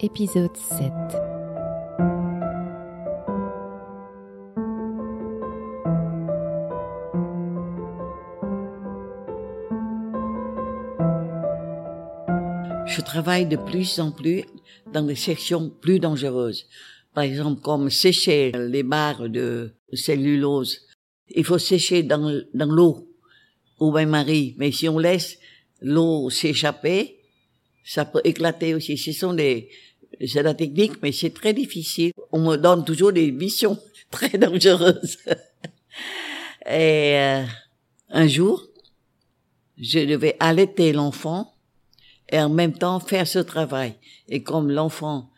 Épisode 7. Je travaille de plus en plus dans des sections plus dangereuses. Par exemple, comme sécher les barres de cellulose. Il faut sécher dans, dans l'eau au bain-marie. Mais si on laisse l'eau s'échapper, ça peut éclater aussi. Ce sont des, c'est la technique, mais c'est très difficile. On me donne toujours des missions très dangereuses. Et euh, un jour, je devais allaiter l'enfant et en même temps faire ce travail. Et comme l'enfant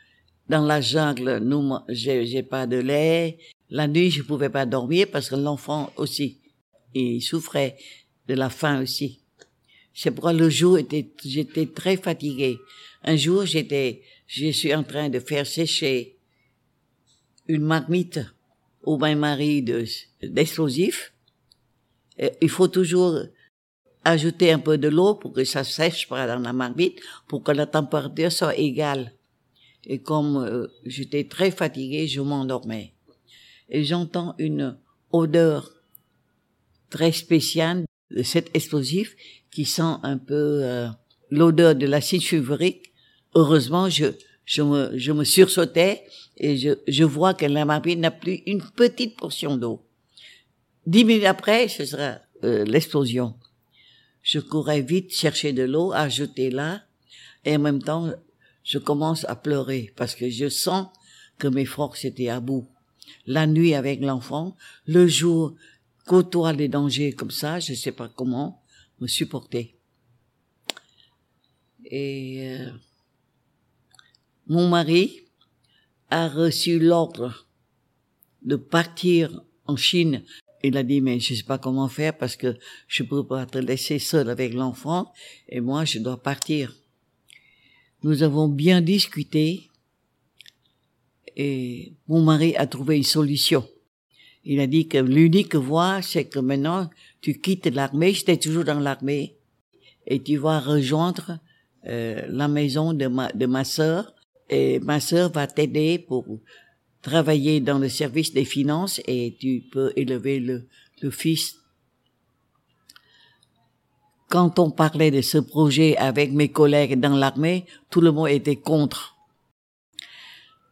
dans la jungle, nous, j'ai, pas de lait. La nuit, je pouvais pas dormir parce que l'enfant aussi, il souffrait de la faim aussi. C'est pourquoi le jour était, j'étais très fatiguée. Un jour, j'étais, je suis en train de faire sécher une marmite au bain-marie de, d'explosifs. Il faut toujours ajouter un peu de l'eau pour que ça sèche pas dans la marmite, pour que la température soit égale. Et comme euh, j'étais très fatiguée, je m'endormais. Et j'entends une odeur très spéciale cet explosif qui sent un peu euh, l'odeur de l'acide sulfurique. Heureusement, je, je, me, je me sursautais et je, je vois que la marmite n'a plus une petite portion d'eau. Dix minutes après, ce sera euh, l'explosion. Je courais vite chercher de l'eau, ajouter là, et en même temps, je commence à pleurer parce que je sens que mes forces étaient à bout. La nuit avec l'enfant, le jour, côtoie les dangers comme ça, je sais pas comment me supporter. Et euh, mon mari a reçu l'ordre de partir en Chine. Il a dit, mais je sais pas comment faire parce que je peux pas te laisser seul avec l'enfant et moi, je dois partir. Nous avons bien discuté et mon mari a trouvé une solution. Il a dit que l'unique voie, c'est que maintenant, tu quittes l'armée, j'étais toujours dans l'armée, et tu vas rejoindre euh, la maison de ma, de ma sœur, et ma sœur va t'aider pour travailler dans le service des finances, et tu peux élever le, le fils. Quand on parlait de ce projet avec mes collègues dans l'armée, tout le monde était contre.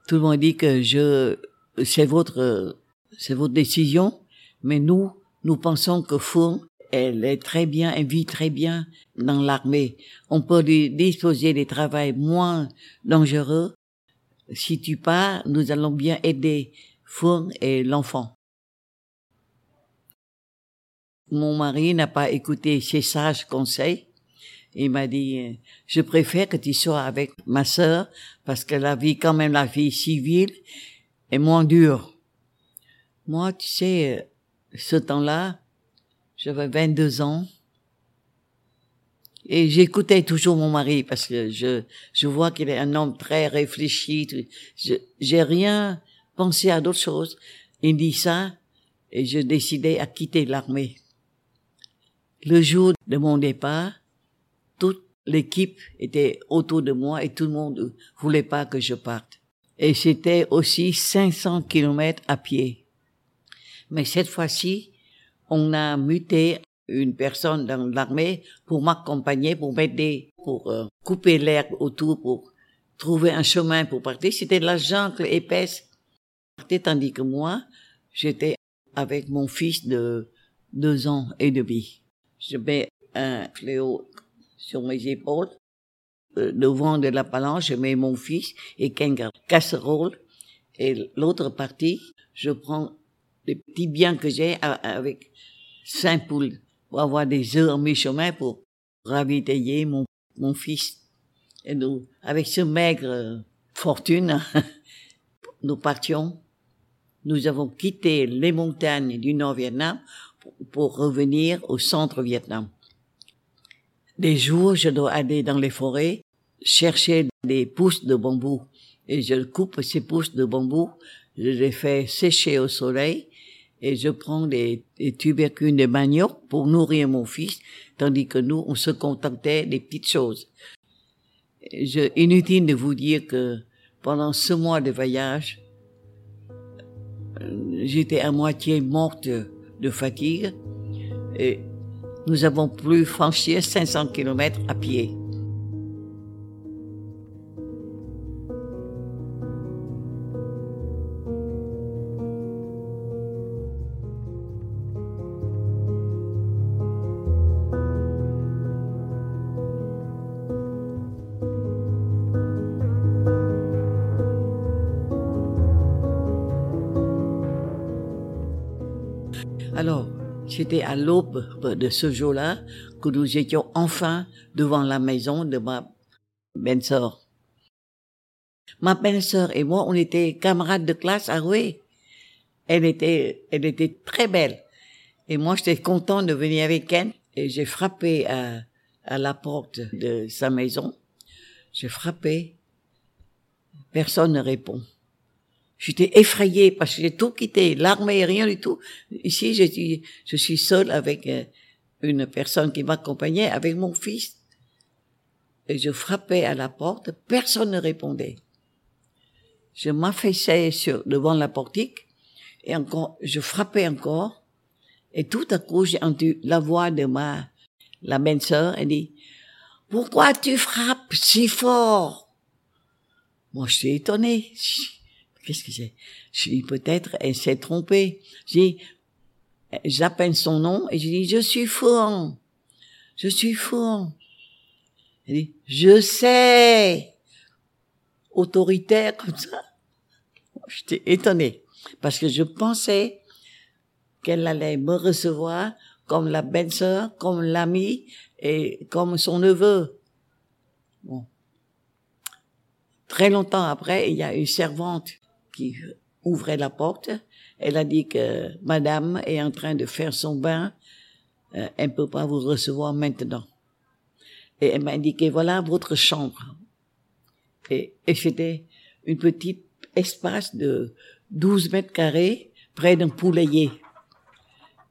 Tout le monde dit que je, c'est votre c'est votre décision, mais nous, nous pensons que Fourn, elle est très bien, elle vit très bien dans l'armée. On peut lui disposer des travaux moins dangereux. Si tu pars, nous allons bien aider Fourn et l'enfant. Mon mari n'a pas écouté ses sages conseils. Il m'a dit, je préfère que tu sois avec ma sœur parce que la vie, quand même, la vie civile est moins dure. Moi, tu sais, euh, ce temps-là, j'avais 22 ans. Et j'écoutais toujours mon mari parce que je, je vois qu'il est un homme très réfléchi. Je, j'ai rien pensé à d'autres choses. Il dit ça et je décidais à quitter l'armée. Le jour de mon départ, toute l'équipe était autour de moi et tout le monde voulait pas que je parte. Et c'était aussi 500 kilomètres à pied. Mais cette fois-ci, on a muté une personne dans l'armée pour m'accompagner, pour m'aider, pour euh, couper l'herbe autour, pour trouver un chemin pour partir. C'était la jungle épaisse. Tandis que moi, j'étais avec mon fils de deux ans et demi. Je mets un fléau sur mes épaules. Euh, devant de la palanche, je mets mon fils et qu'un casserole. Et l'autre partie, je prends les petits biens que j'ai avec cinq poules pour avoir des œufs en mi-chemin pour ravitailler mon, mon fils. Et nous, avec ce maigre fortune, nous partions. Nous avons quitté les montagnes du Nord-Vietnam pour, pour revenir au centre Vietnam. Des jours, je dois aller dans les forêts chercher des pousses de bambou et je coupe ces pousses de bambou, je les fais sécher au soleil et je prends des, tubercules de manioc pour nourrir mon fils, tandis que nous, on se contentait des petites choses. Je, inutile de vous dire que pendant ce mois de voyage, euh, j'étais à moitié morte de fatigue et nous avons pu franchir 500 kilomètres à pied. Alors, c'était à l'aube de ce jour-là que nous étions enfin devant la maison de ma belle-sœur. Ma belle-sœur et moi, on était camarades de classe à Roué. Elle était, elle était très belle. Et moi, j'étais content de venir avec elle. Et j'ai frappé à, à la porte de sa maison. J'ai frappé. Personne ne répond. J'étais effrayée parce que j'ai tout quitté, l'armée, rien du tout. Ici, je suis, je suis seule avec euh, une personne qui m'accompagnait, avec mon fils. Et je frappais à la porte, personne ne répondait. Je m'affaissais sur, devant la portique, et encore, je frappais encore, et tout à coup, j'ai entendu la voix de ma, la belle-sœur, elle dit, pourquoi tu frappes si fort? Moi, je suis étonnée. Qu'est-ce que c'est? Je dis peut-être elle s'est trompée. J'ai j'appelle son nom et je dis je suis fou. Je suis fou. Elle dit je sais. Autoritaire comme ça. J'étais étonnée parce que je pensais qu'elle allait me recevoir comme la belle-sœur, comme l'ami et comme son neveu. Bon. Très longtemps après, il y a une servante qui ouvrait la porte. Elle a dit que Madame est en train de faire son bain. Euh, elle ne peut pas vous recevoir maintenant. Et elle m'a indiqué, voilà votre chambre. Et, et c'était une petite espace de 12 mètres carrés près d'un poulailler.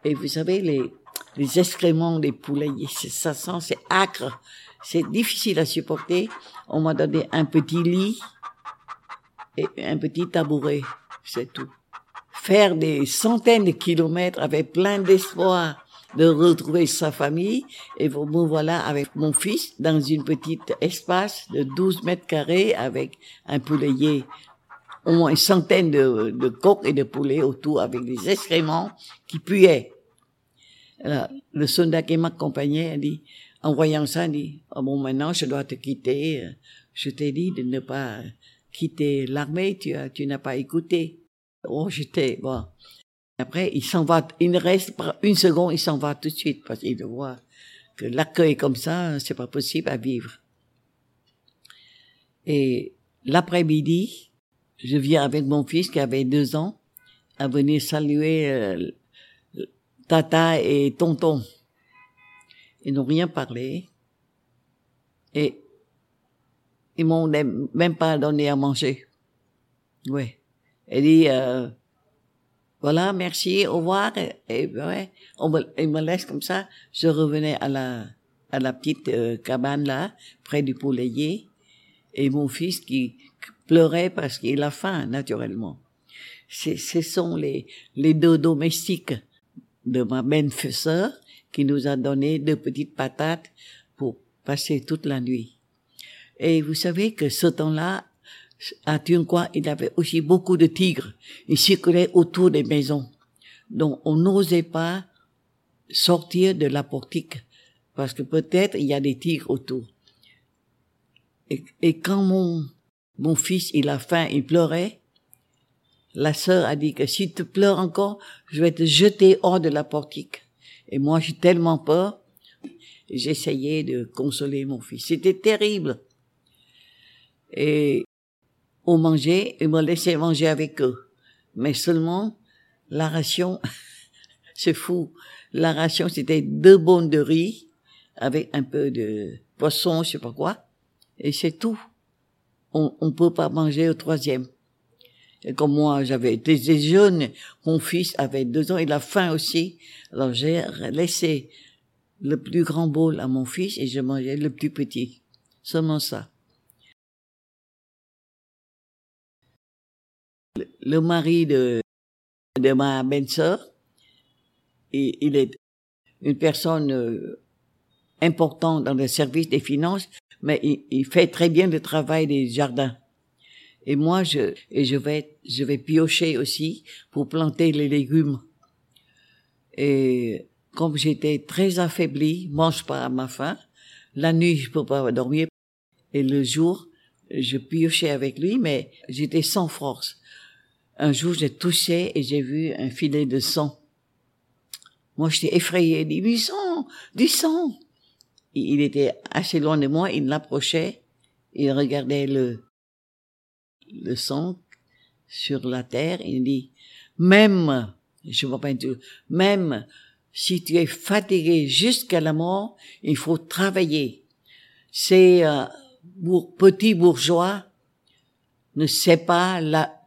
Et vous savez, les, les excréments des poulaillers, ça sent, c'est acre, c'est difficile à supporter. On m'a donné un petit lit et un petit tabouret, c'est tout. Faire des centaines de kilomètres avec plein d'espoir de retrouver sa famille et me voilà avec mon fils dans une petite espace de 12 mètres carrés avec un poulailler au moins une centaine de, de coqs et de poulets autour avec des excréments qui puaient. Alors, le soldat qui m'accompagnait a dit, en voyant ça, il dit, oh bon, maintenant, je dois te quitter. Je t'ai dit de ne pas quitter l'armée, tu tu n'as pas écouté. Oh, j'étais, bon. Après, il s'en va, il ne reste pas une seconde, il s'en va tout de suite parce qu'il voit que l'accueil comme ça, c'est pas possible à vivre. Et l'après-midi, je viens avec mon fils qui avait deux ans à venir saluer euh, Tata et Tonton. Ils n'ont rien parlé. Et ils m'ont même pas donné à manger. Oui. Elle dit, euh, voilà, merci, au revoir. Et, ouais, on me, il me laisse comme ça. Je revenais à la, à la petite euh, cabane là, près du poulailler, et mon fils qui pleurait parce qu'il a faim, naturellement. Ce sont les, les deux domestiques de ma belle-sœur qui nous a donné deux petites patates pour passer toute la nuit. Et vous savez que ce temps-là, à Tunquois, il y avait aussi beaucoup de tigres. Ils circulaient autour des maisons. Donc, on n'osait pas sortir de la portique parce que peut-être il y a des tigres autour. Et, et, quand mon, mon fils, il a faim, il pleurait, la sœur a dit que si tu pleures encore, je vais te jeter hors de la portique. Et moi, j'ai tellement peur, j'essayais de consoler mon fils. C'était terrible. Et on mangeait, et me laissait manger avec eux. Mais seulement, la ration, c'est fou. La ration, c'était deux bonnes de riz avec un peu de poisson, je sais pas quoi. Et c'est tout. On ne peut pas manger au troisième. Et comme moi, j'avais été jeune, mon fils avait deux ans, il a faim aussi. Alors j'ai laissé le plus grand bol à mon fils et je mangeais le plus petit. Seulement ça. Le mari de, de ma belle-sœur, il, il est une personne euh, importante dans le service des finances, mais il, il fait très bien le travail des jardins. Et moi, je, et je vais, je vais piocher aussi pour planter les légumes. Et comme j'étais très affaiblie, mange pas à ma faim, la nuit, je peux pas dormir. Et le jour, je piochais avec lui, mais j'étais sans force. Un jour, j'ai touché et j'ai vu un filet de sang. Moi, j'étais effrayée. Il dit, du sang, du sang. Il était assez loin de moi, il l'approchait, il regardait le, le sang sur la terre, il dit, même, je vois pas tout, même si tu es fatigué jusqu'à la mort, il faut travailler. C'est euh, petit bourgeois ne sait pas la,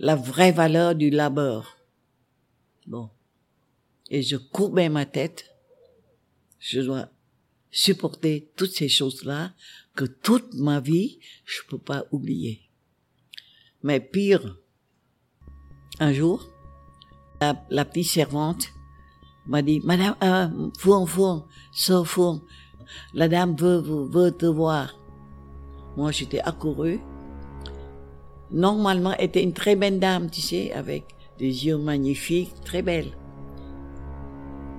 la vraie valeur du labeur. Bon. Et je courbais ma tête. Je dois supporter toutes ces choses-là que toute ma vie, je peux pas oublier. Mais pire, un jour, la, petite servante m'a dit, Madame, euh, four, four, so four, la dame veut, veut te voir. Moi, j'étais accouru. Normalement, était une très belle dame, tu sais, avec des yeux magnifiques, très belle.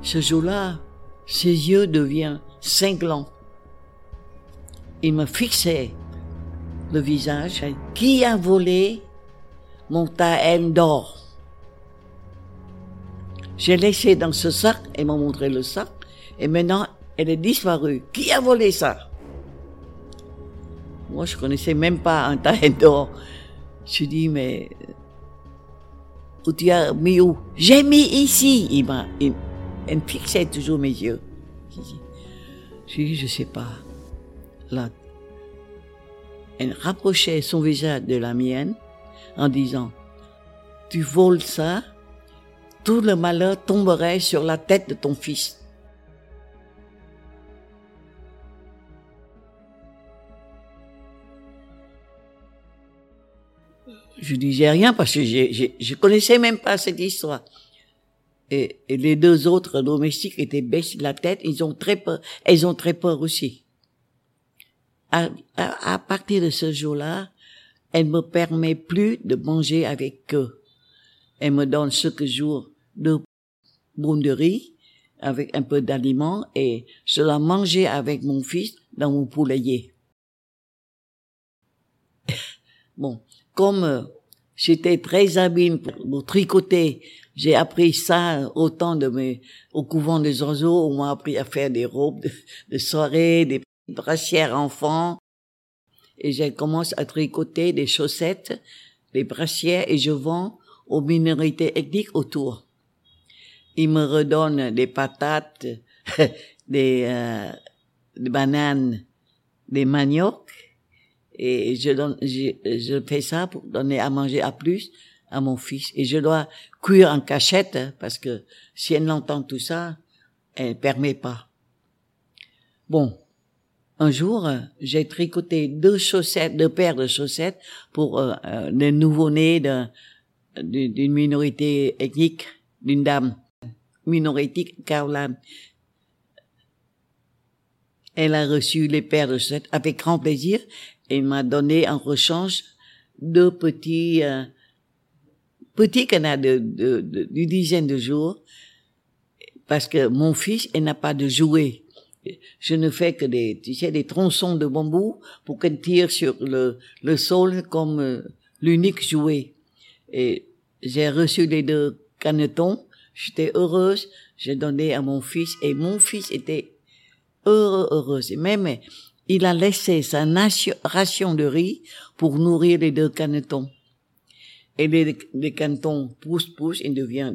Ce jour-là, ses yeux deviennent cinglants. Il me fixait le visage. Qui a volé mon taël d'or? J'ai laissé dans ce sac, elle m'a montré le sac, et maintenant, elle est disparue. Qui a volé ça? Moi, je connaissais même pas un taël d'or. Je dis, mais, où tu as mis où? J'ai mis ici. Il m'a, il, elle fixait toujours mes yeux. Je dis, je sais pas. Là, elle rapprochait son visage de la mienne en disant, tu voles ça, tout le malheur tomberait sur la tête de ton fils. Je disais rien parce que je, je connaissais même pas cette histoire et, les deux autres domestiques étaient baissés la tête. Ils ont très peur. Elles ont très peur aussi. À, à, partir de ce jour-là, elle me permet plus de manger avec eux. Elle me donne chaque jour deux boules de riz avec un peu d'aliments et je la mangeais avec mon fils dans mon poulailler. bon, comme euh, j'étais très habile pour tricoter j'ai appris ça autant de mes, au couvent des oiseaux, on m'a appris à faire des robes de, soirée, des brassières enfants. Et j'ai commencé à tricoter des chaussettes, des brassières et je vends aux minorités ethniques autour. Ils me redonnent des patates, des, euh, des bananes, des maniocs et je je, fais ça pour donner à manger à plus à mon fils. Et je dois cuire en cachette, hein, parce que si elle entend tout ça, elle permet pas. Bon. Un jour, j'ai tricoté deux chaussettes, deux paires de chaussettes pour euh, euh nouveau-nés d'une minorité ethnique, d'une dame minorité Caroline. Elle a reçu les paires de chaussettes avec grand plaisir et m'a donné en rechange deux petits euh, petit a de, de, de, dizaine de jours, parce que mon fils, il n'a pas de jouet. Je ne fais que des, tu sais, des tronçons de bambou pour qu'elle tire sur le, le sol comme euh, l'unique jouet. Et j'ai reçu les deux canetons. J'étais heureuse. J'ai donné à mon fils et mon fils était heureux, heureux. Et même, il a laissé sa ration de riz pour nourrir les deux canetons. Et les, cantons poussent, poussent, il devient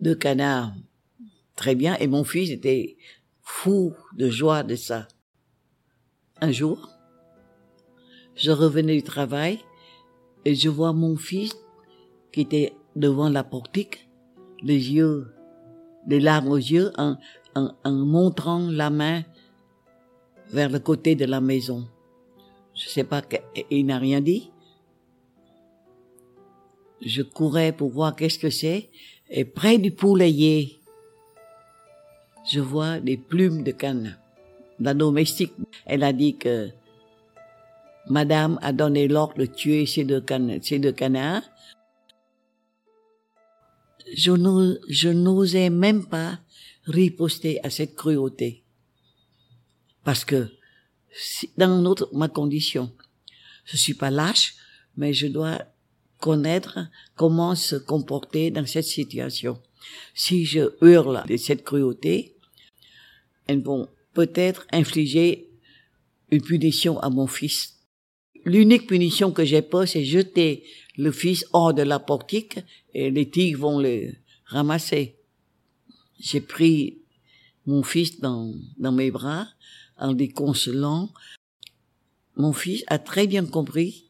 deux canards. Très bien. Et mon fils était fou de joie de ça. Un jour, je revenais du travail et je vois mon fils qui était devant la portique, les yeux, les larmes aux yeux, en, en, en montrant la main vers le côté de la maison. Je sais pas, il n'a rien dit. je courais pour voir qu'est-ce que c'est, et près du poulailler, je vois des plumes de canne. La domestique, elle a dit que Madame a donné l'ordre de tuer ces deux, cannes, ces deux canards. Je n'osais même pas riposter à cette cruauté. Parce que dans notre, ma condition, je suis pas lâche, mais je dois connaître comment se comporter dans cette situation. Si je hurle de cette cruauté, elles vont peut-être infliger une punition à mon fils. L'unique punition que j'ai pas, c'est jeter le fils hors de la portique et les tigres vont le ramasser. J'ai pris mon fils dans, dans mes bras en les consolant. Mon fils a très bien compris.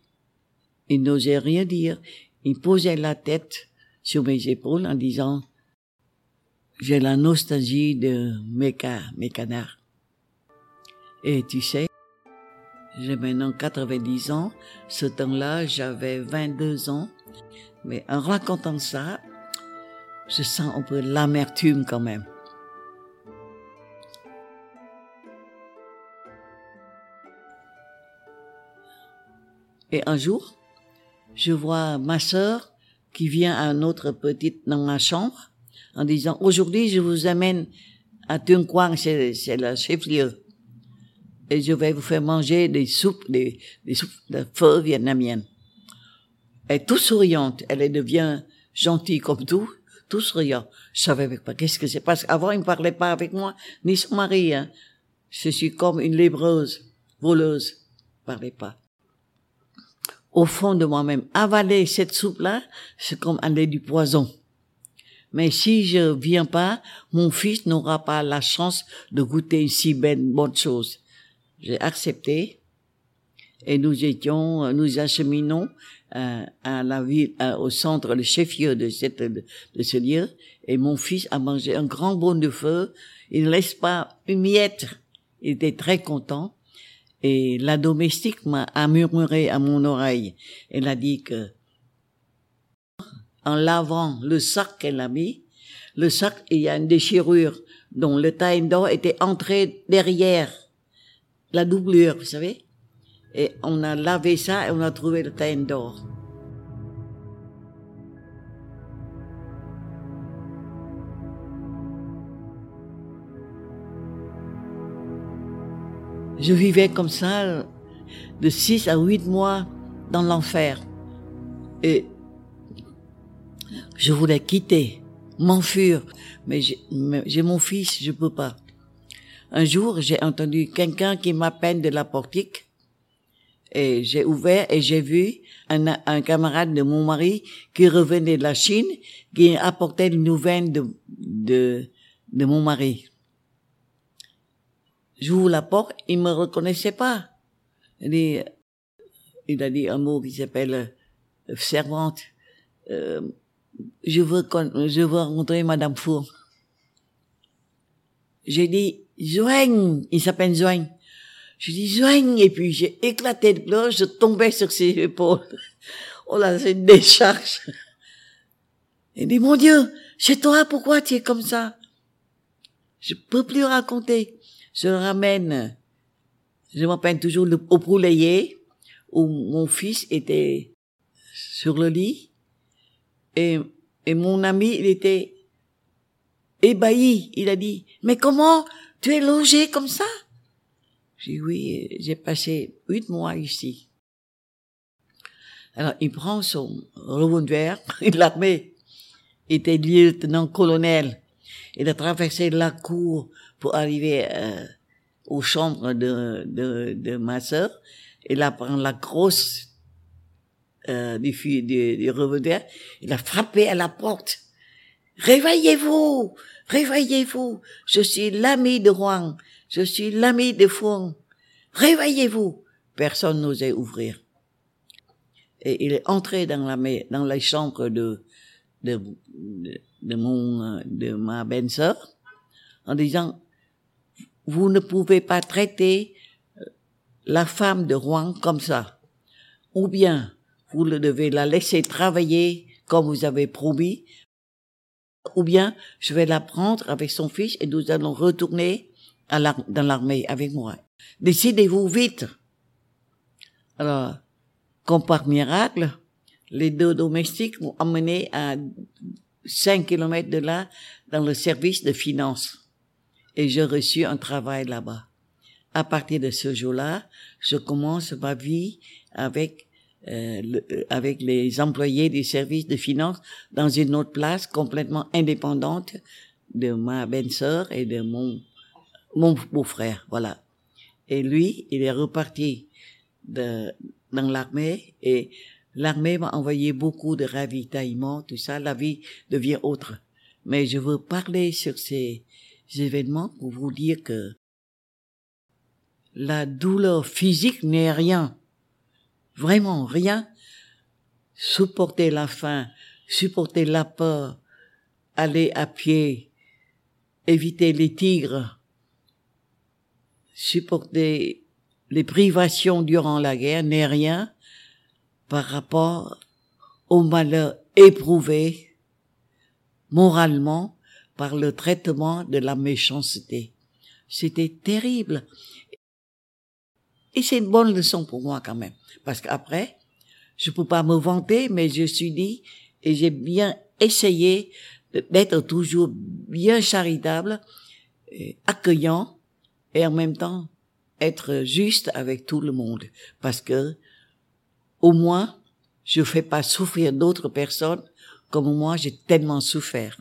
Il n'osait rien dire. Il posait la tête sur mes épaules en disant j'ai la nostalgie de mes, mes canards. Et tu sais, j'ai maintenant 90 ans. Ce temps-là, j'avais 22 ans. Mais en racontant ça, je sens un peu l'amertume quand même. Et un jour, je vois ma sœur qui vient à notre petite dans ma chambre en disant aujourd'hui je vous amène à Tunquang, c'est, c'est le chef-lieu. Et je vais vous faire manger des soupes, des, des soupes de feu vietnamiennes. Elle est tout souriante. Elle devient gentille comme tout, tout souriant. Je savais pas qu'est-ce que c'est. Parce qu'avant, il ne parlait pas avec moi, ni son mari. Hein. Je suis comme une lébreuse, voleuse. Parlait pas au fond de moi-même. Avaler cette soupe-là, c'est comme aller du poison. Mais si je viens pas, mon fils n'aura pas la chance de goûter une si belle bonne chose. J'ai accepté et nous étions, nous acheminons euh, à la ville, euh, au centre, le chef-lieu de cette, de, ce lieu, et mon fils a mangé un grand bon de feu. Il ne laisse pas une miette. Il était très content. Et la domestique m'a murmuré à mon oreille. Elle a dit que, en lavant le sac qu'elle a mis, le sac, il y a une déchirure dont le time d'or était entré derrière la doublure, vous savez. Et on a lavé ça et on a trouvé le time Je vivais comme ça de six à huit mois dans l'enfer. Et je voulais quitter, m'enfuir, mais j'ai mon fils, je peux pas. Un jour, j'ai entendu quelqu'un qui m'appelle de la portique et j'ai ouvert et j'ai vu un, camarade de mon mari qui revenait de la Chine, qui apportait une nouvelle de, de mon mari. J'ouvre la porte, il me reconnaissait pas. Il, dit, il a dit un mot qui s'appelle euh, servante. Euh, je veux je veux rencontrer Madame Four. J'ai dit Joigne, il s'appelle Joigne. Je dis Joigne et puis j'ai éclaté de pleurs, je tombais sur ses épaules. Oh là, c'est une décharge. Il dit mon Dieu, c'est toi, pourquoi tu es comme ça? Je peux plus raconter je ramène, je m'appelle toujours le, au poulailler, où mon fils était sur le lit, et, et mon ami, il était ébahi. Il a dit, mais comment tu es logé comme ça? J'ai dit, oui, j'ai passé huit mois ici. Alors, il prend son revolver, il l'a. Il était lieutenant-colonel. Il a traversé la cour pour arriver euh, aux chambres de, de, de ma sœur. Il a pris la grosse euh, du, du, du revolver. Il a frappé à la porte. Réveillez-vous, réveillez-vous. Je suis l'ami de Juan. Je suis l'ami de Fouan. Réveillez-vous. Personne n'osait ouvrir. Et il est entré dans la dans les chambres de de, de, de mon de ma belle-sœur en disant vous ne pouvez pas traiter euh, la femme de Rouen comme ça. Ou bien, vous le devez la laisser travailler comme vous avez promis, ou bien je vais la prendre avec son fils et nous allons retourner dans l'armée avec moi. Décidez-vous vite. Alors, comme par miracle, les deux domestiques m'ont emmené à 5 kilomètres de là dans le service de finances. Et j'ai reçu un travail là-bas. À partir de ce jour-là, je commence ma vie avec euh, euh, avec les employés du service de finances dans une autre place complètement indépendante de ma belle-sœur et de mon mon beau-frère, voilà. Et lui, il est reparti de, dans l'armée et l'armée m'a envoyé beaucoup de ravitaillement, tout ça, la vie devient autre. Mais je veux parler sur ces événements pour vous dire que la douleur physique n'est rien. Vraiment rien. Supporter la faim, supporter la peur, aller à pied, éviter les tigres, supporter les privations durant la guerre n'est rien par rapport au malheur éprouvé moralement par le traitement de la méchanceté. C'était terrible. Et c'est une bonne leçon pour moi quand même. Parce qu'après, je peux pas me vanter, mais je suis dit, et j'ai bien essayé d'être toujours bien charitable, accueillant, et en même temps être juste avec tout le monde. Parce que, au moins, je fais pas souffrir d'autres personnes comme moi j'ai tellement souffert.